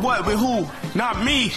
What with who? Not me.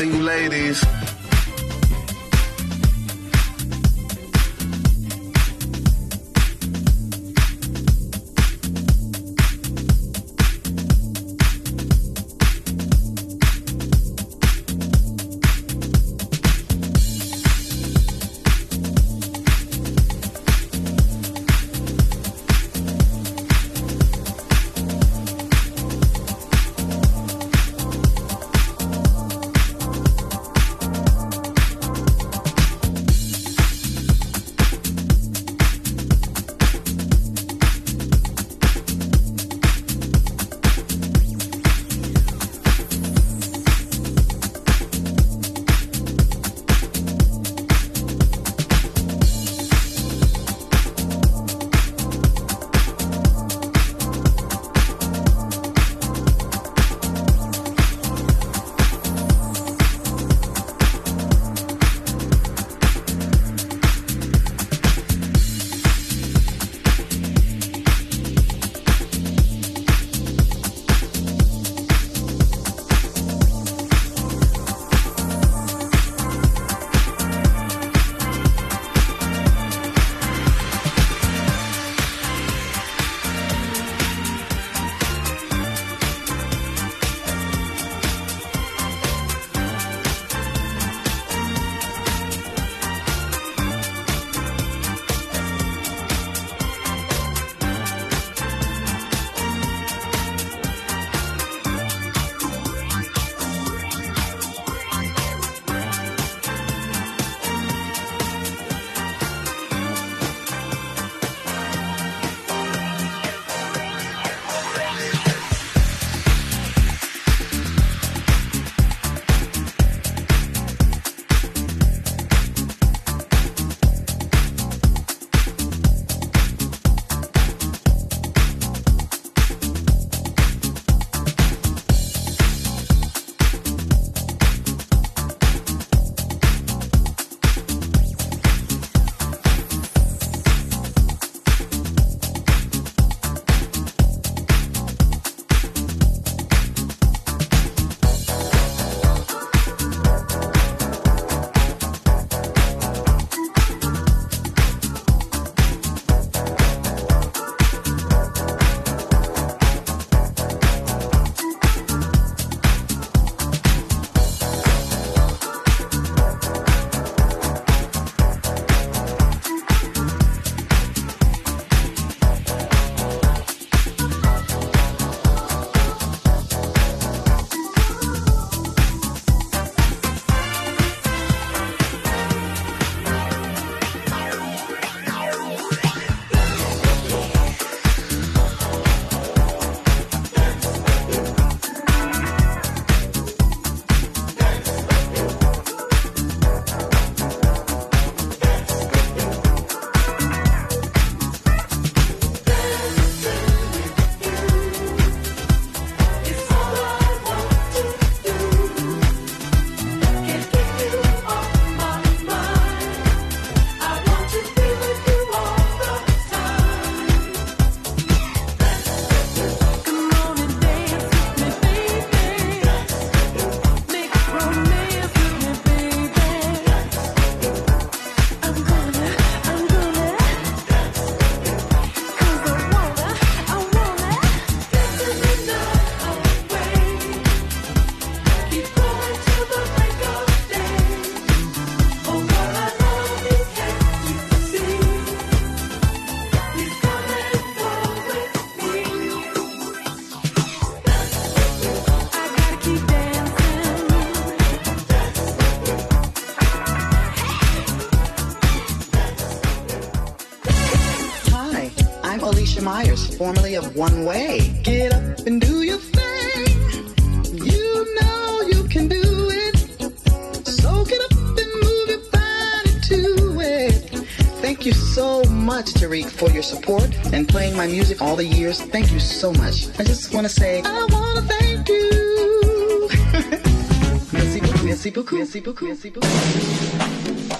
See you ladies. Formerly of One Way. Get up and do your thing. You know you can do it. So get up and move your body to it. Thank you so much, Tariq, for your support and playing my music all the years. Thank you so much. I just want to say, I want to thank you. merci beaucoup, merci beaucoup, merci beaucoup, merci beaucoup.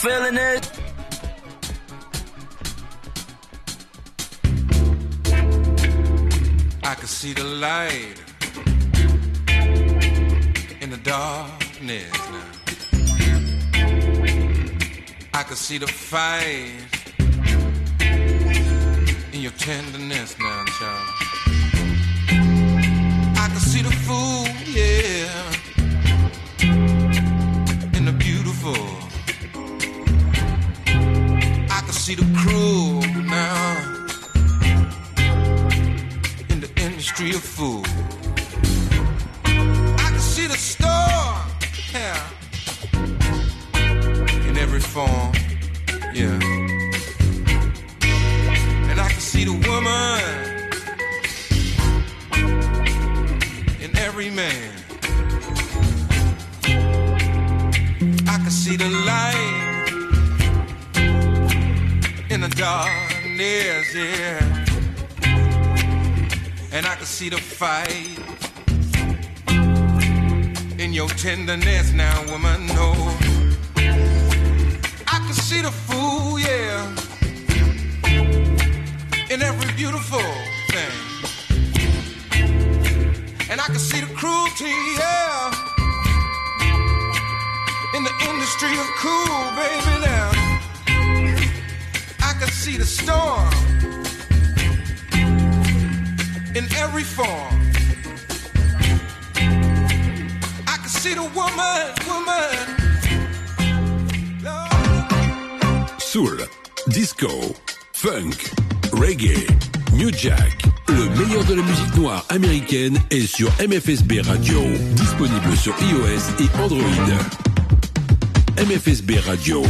feeling it. I can see the light in the darkness now. I can see the fight in your tenderness. et sur MFSB Radio, disponible sur iOS et Android. MFSB Radio,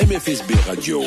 MFSB Radio.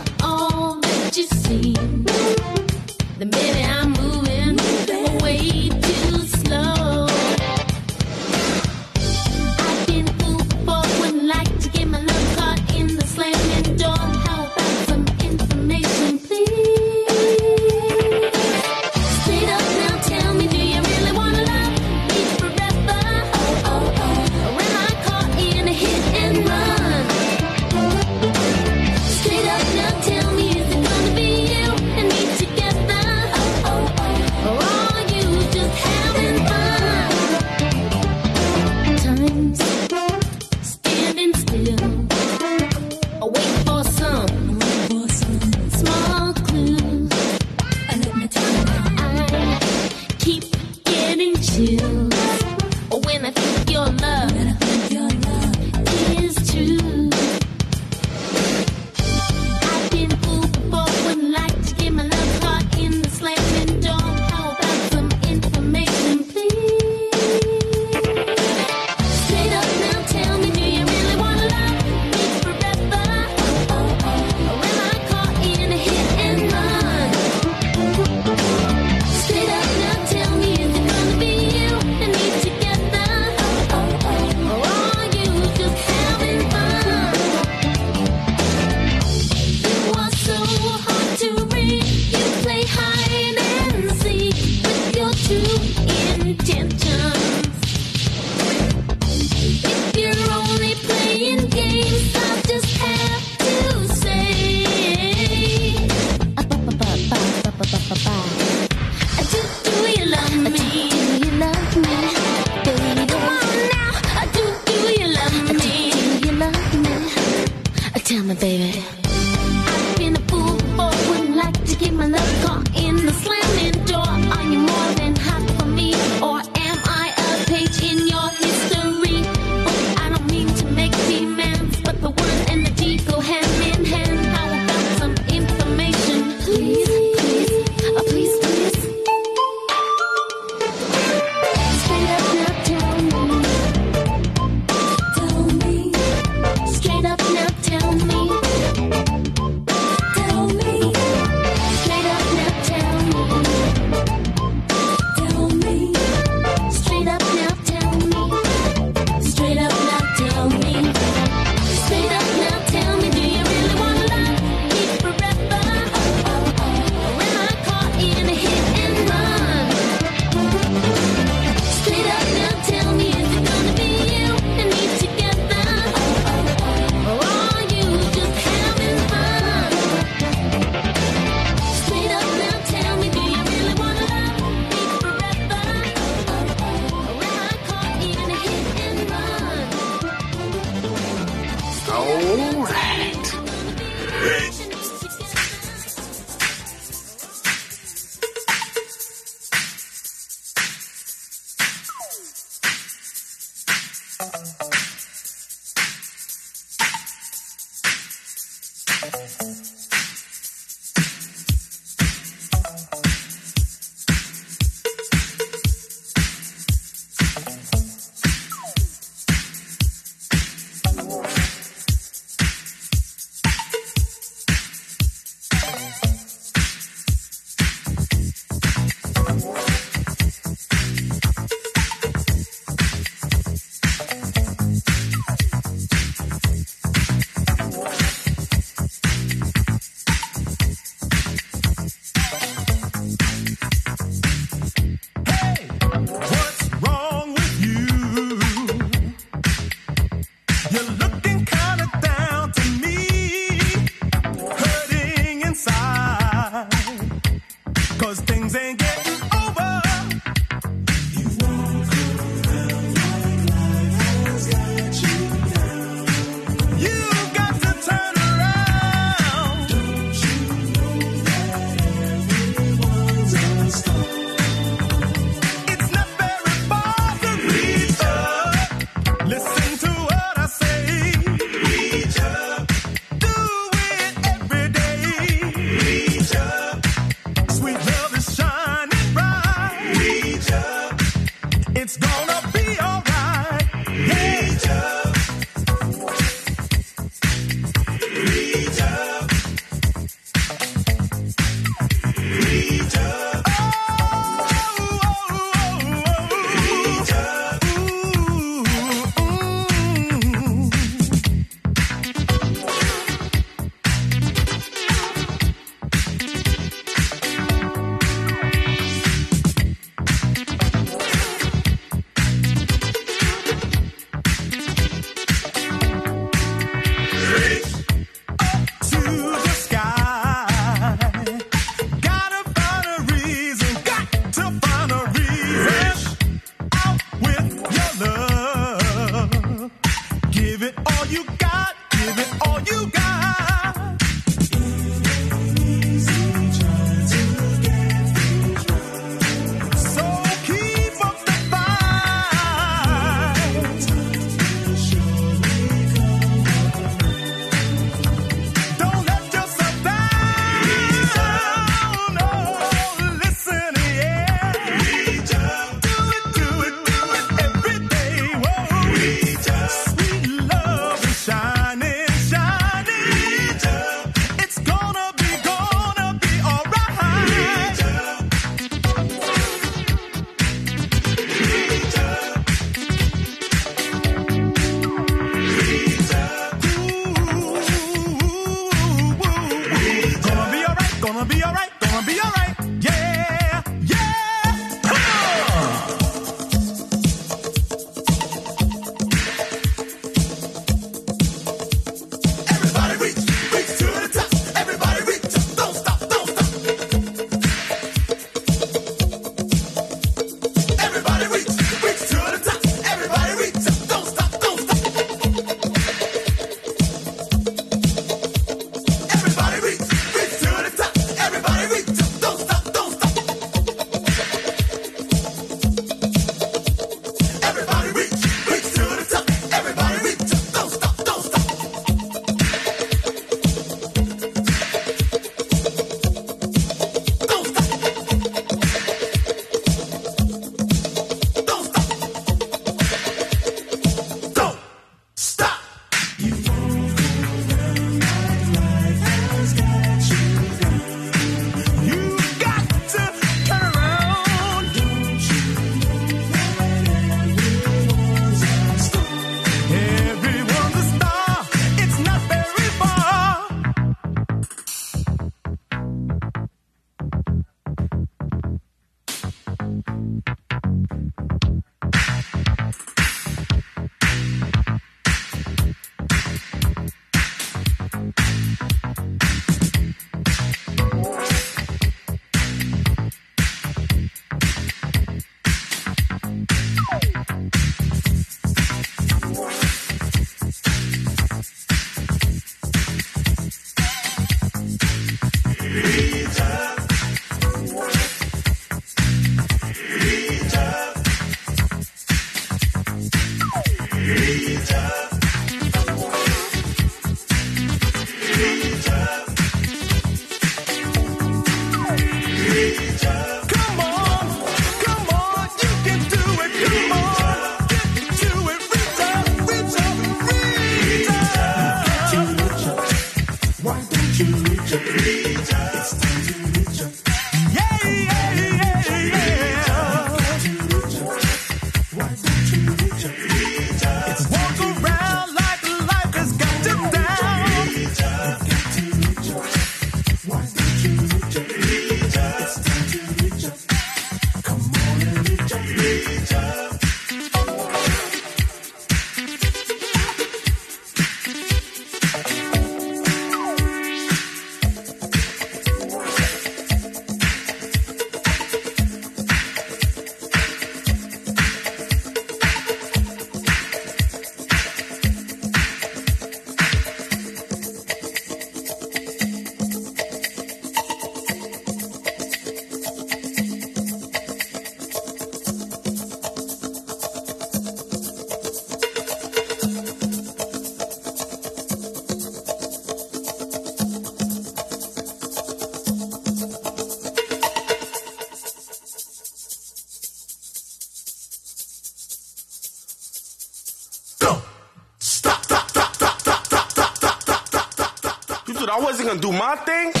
I wasn't gonna do my thing?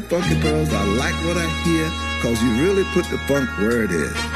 the funky pearls. I like what I hear, cause you really put the funk where it is.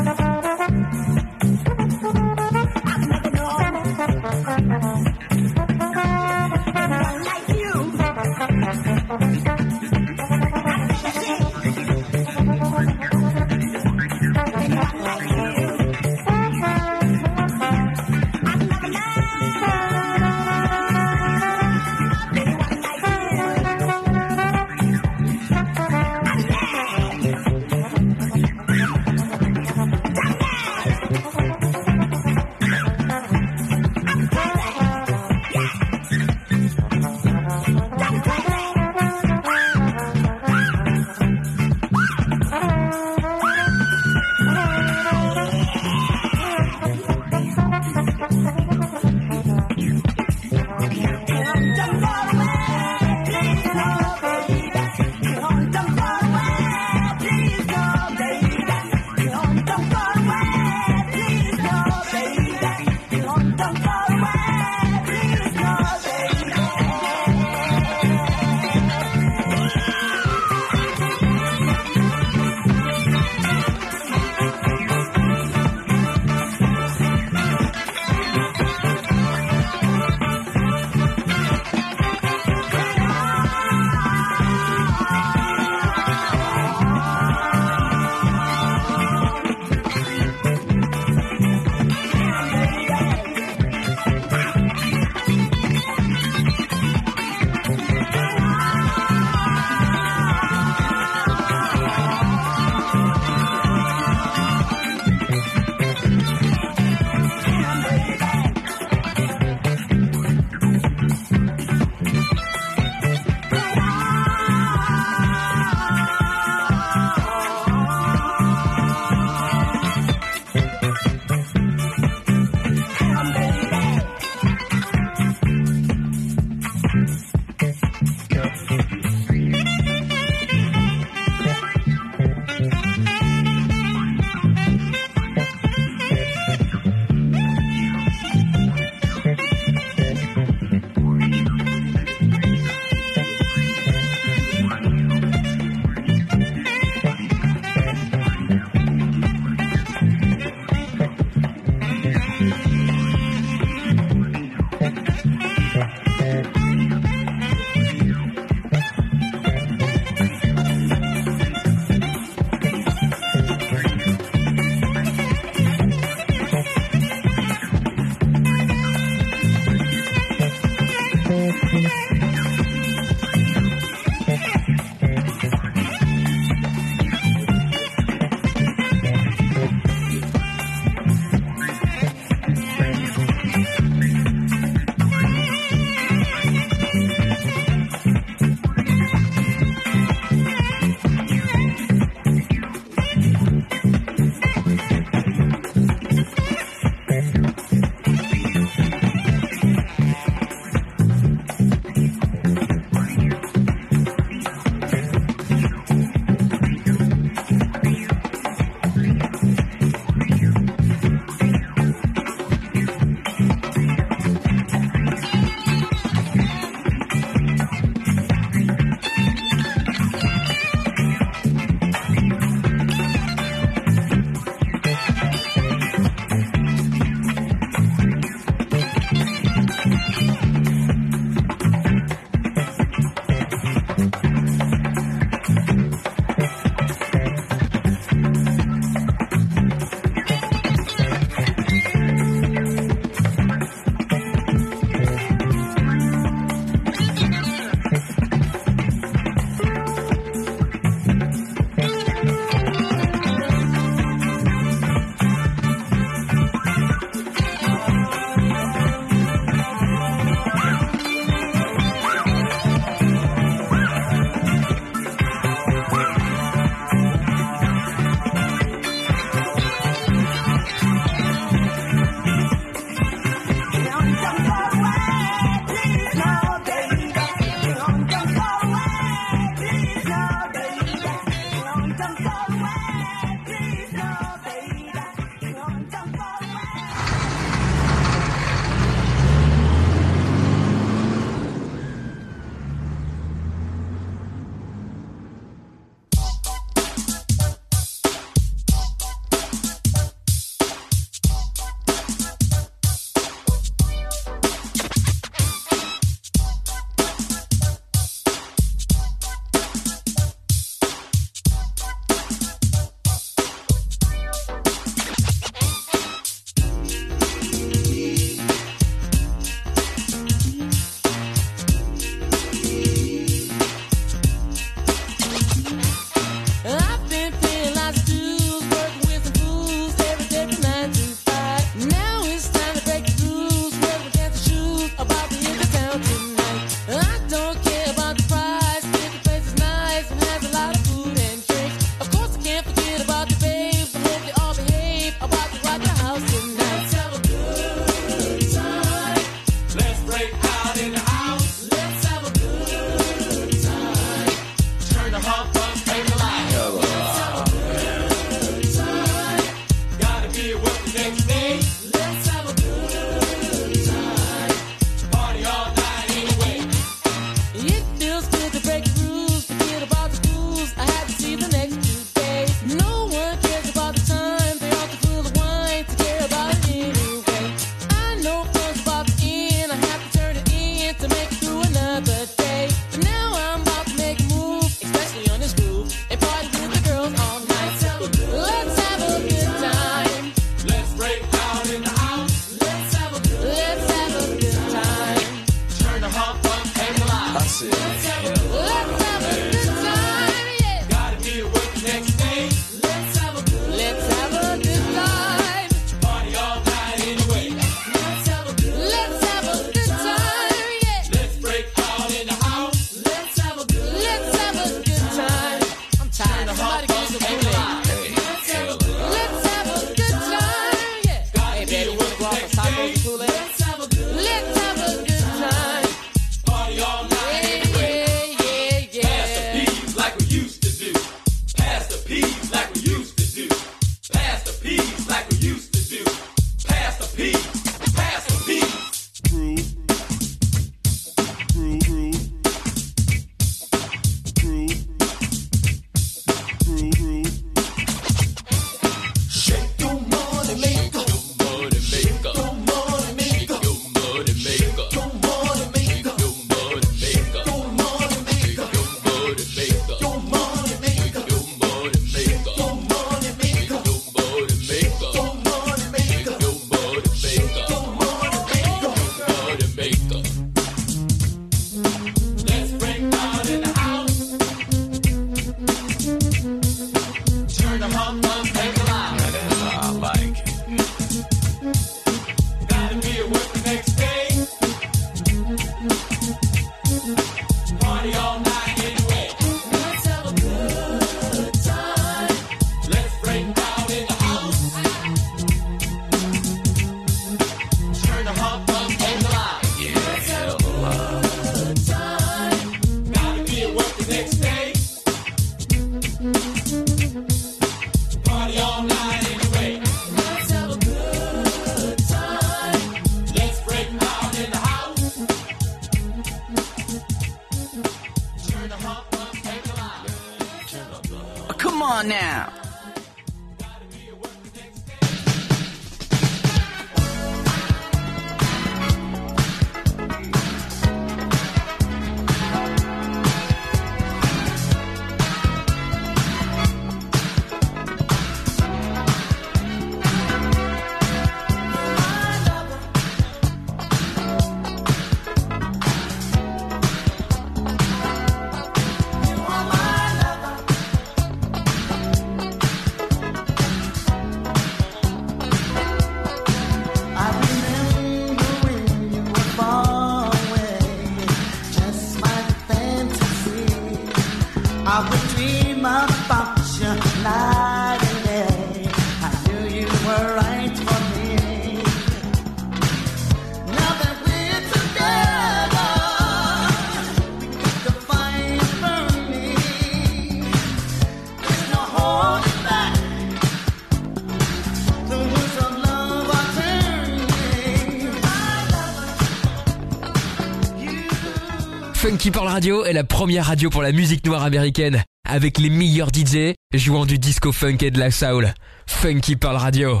radio est la première radio pour la musique noire américaine, avec les meilleurs DJ jouant du disco funk et de la soul. Funky Pearl Radio.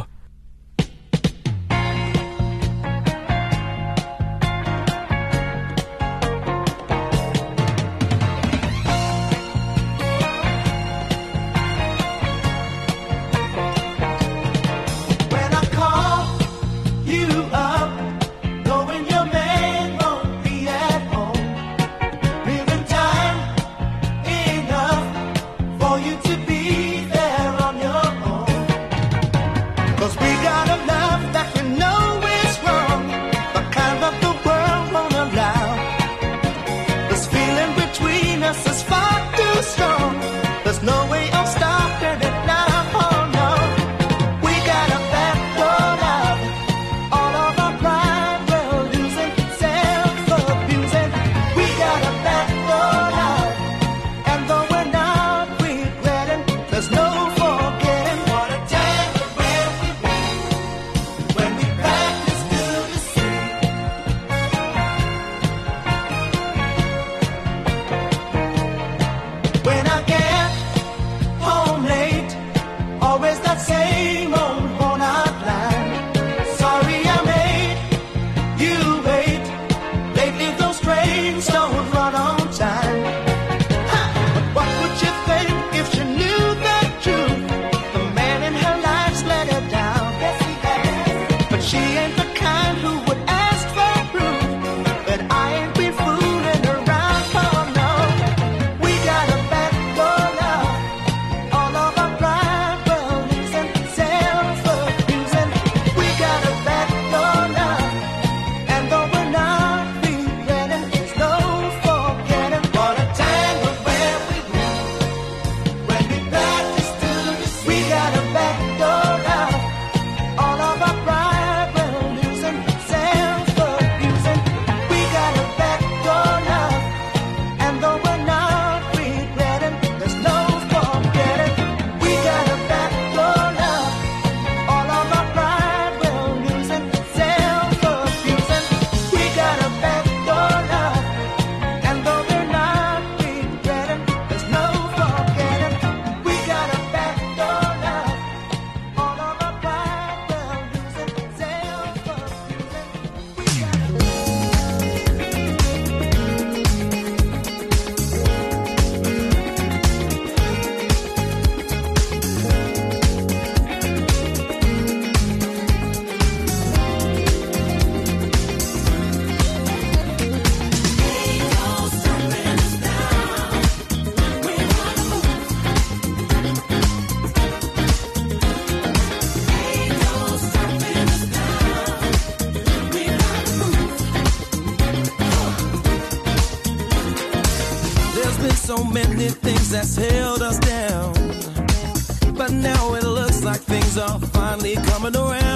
Are finally coming around.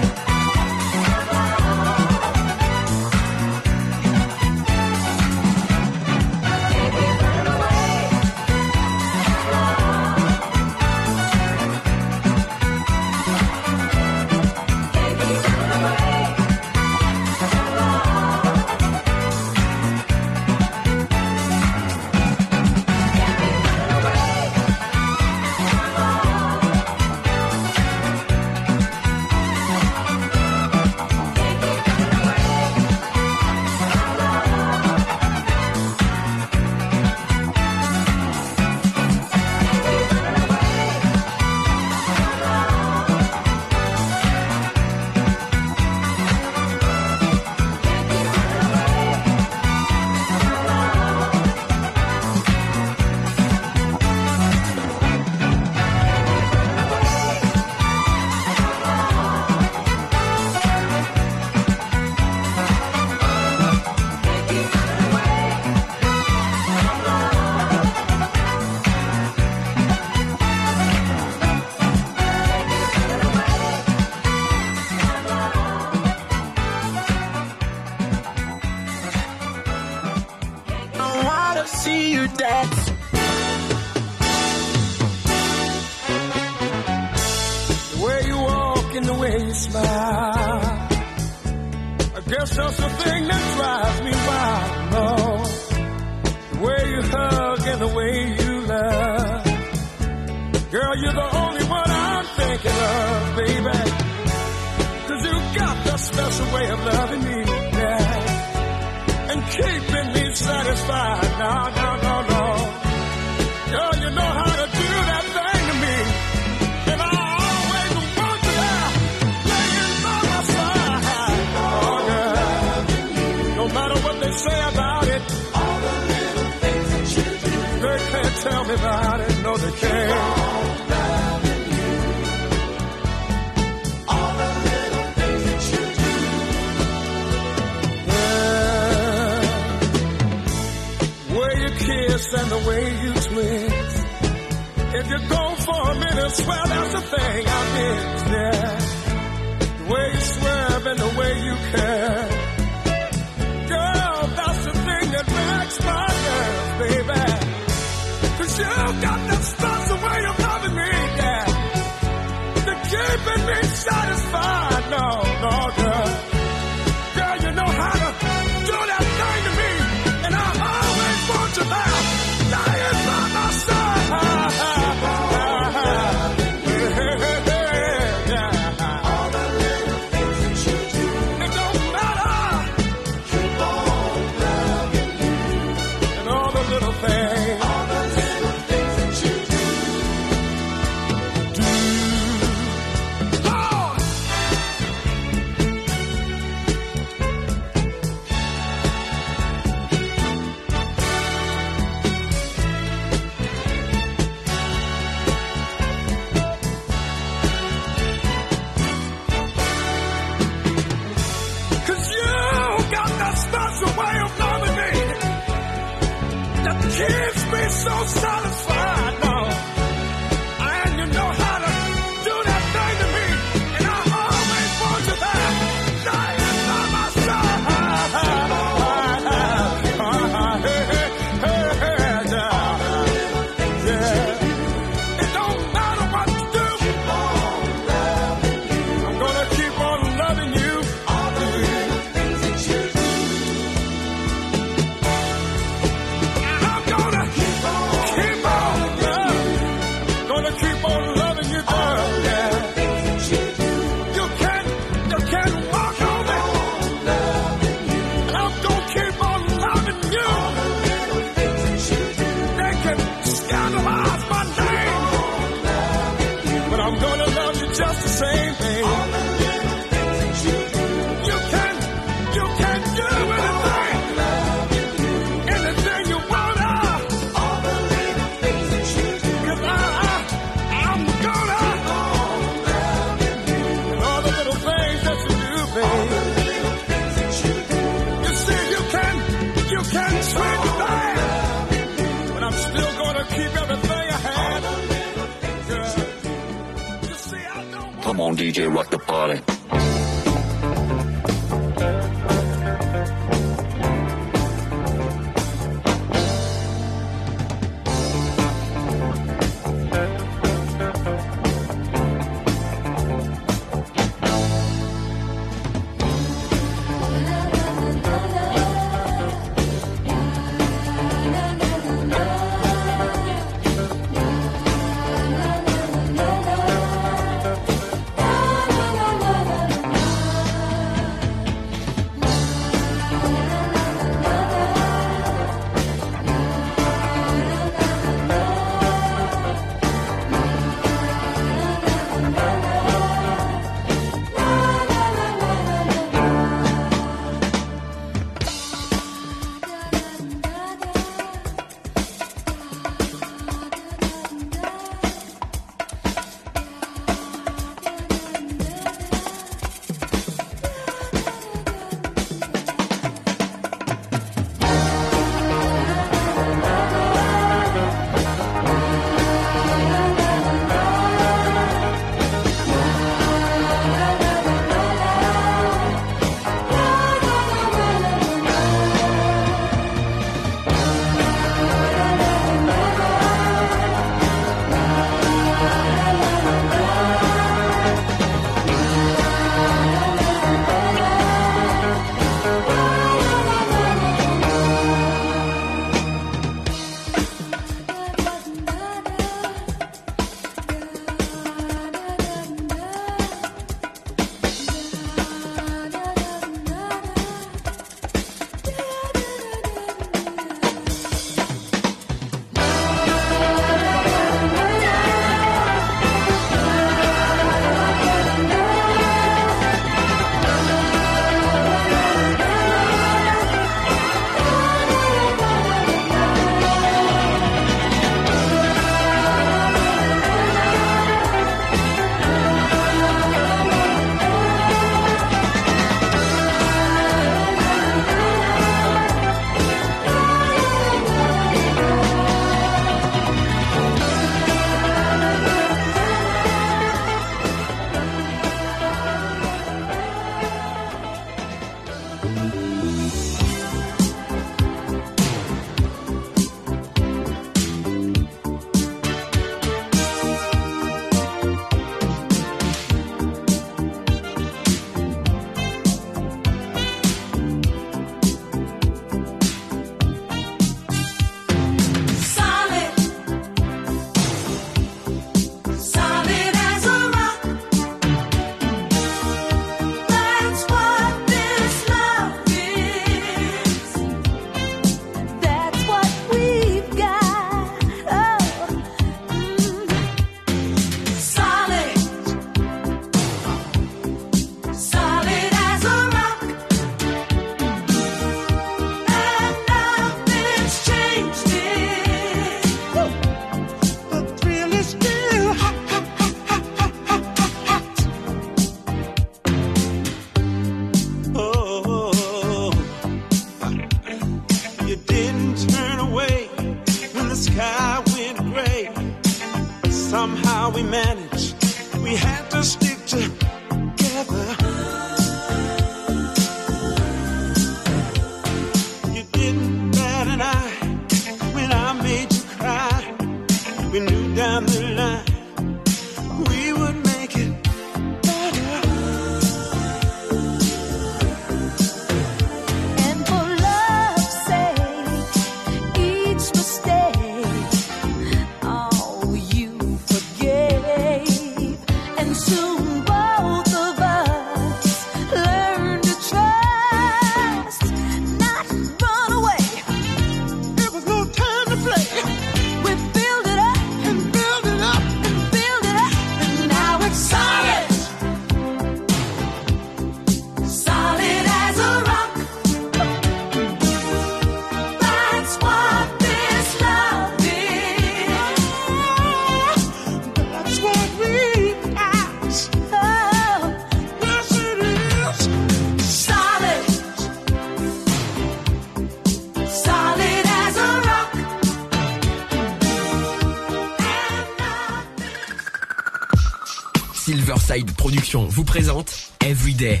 Vous présente Everyday.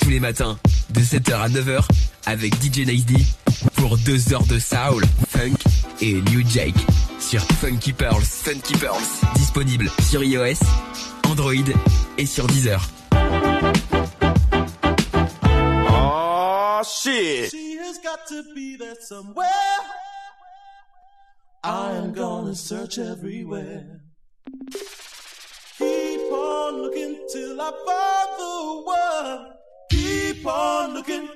Tous les matins, de 7h à 9h, avec DJ Nightly pour 2 heures de soul, funk et new jake sur Funky Pearls. Funky Pearls. Disponible sur iOS, Android et sur Deezer. Oh shit! She has got to be there somewhere. I gonna search everywhere. on looking till I find the one. Keep on looking.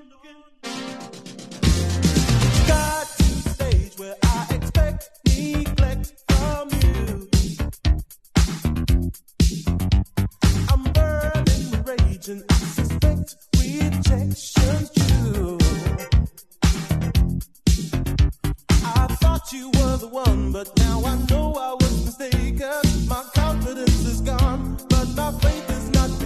Got to the stage where I expect neglect from you. I'm burning with rage and I suspect rejection's true. I thought you were the one, but now I know I was mistaken. My confidence is gone my faith is not.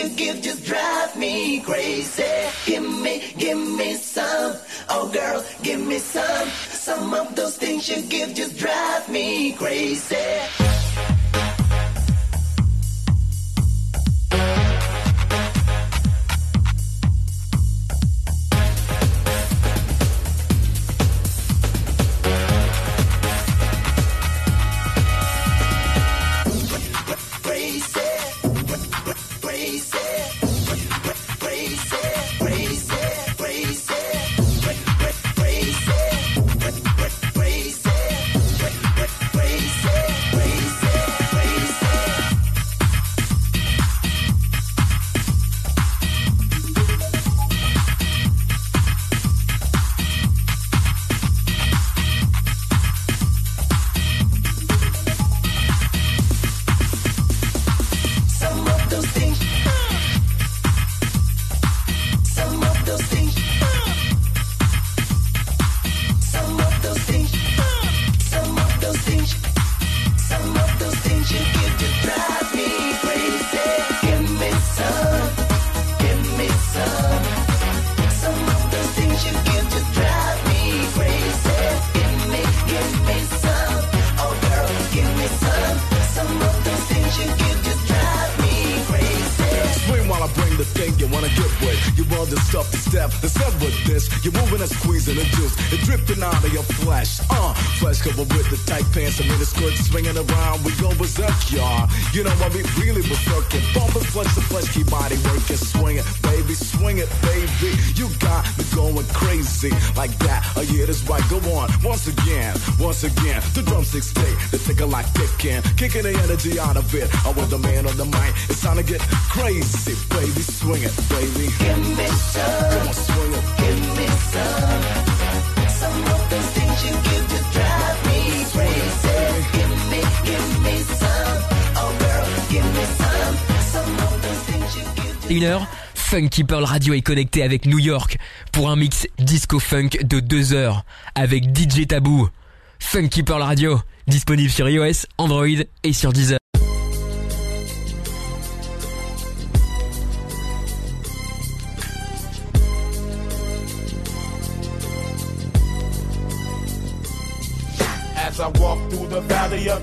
You give 21h, Funky Pearl Radio est connecté avec New York pour un mix disco-funk de 2 heures avec DJ Tabou. Funky Pearl Radio, disponible sur iOS, Android et sur Deezer.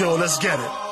Let's get it.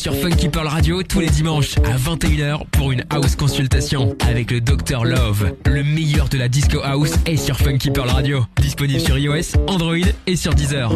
Sur Funky Pearl Radio tous les dimanches à 21h pour une house consultation avec le Dr Love. Le meilleur de la disco house est sur Funky Pearl Radio. Disponible sur iOS, Android et sur Deezer.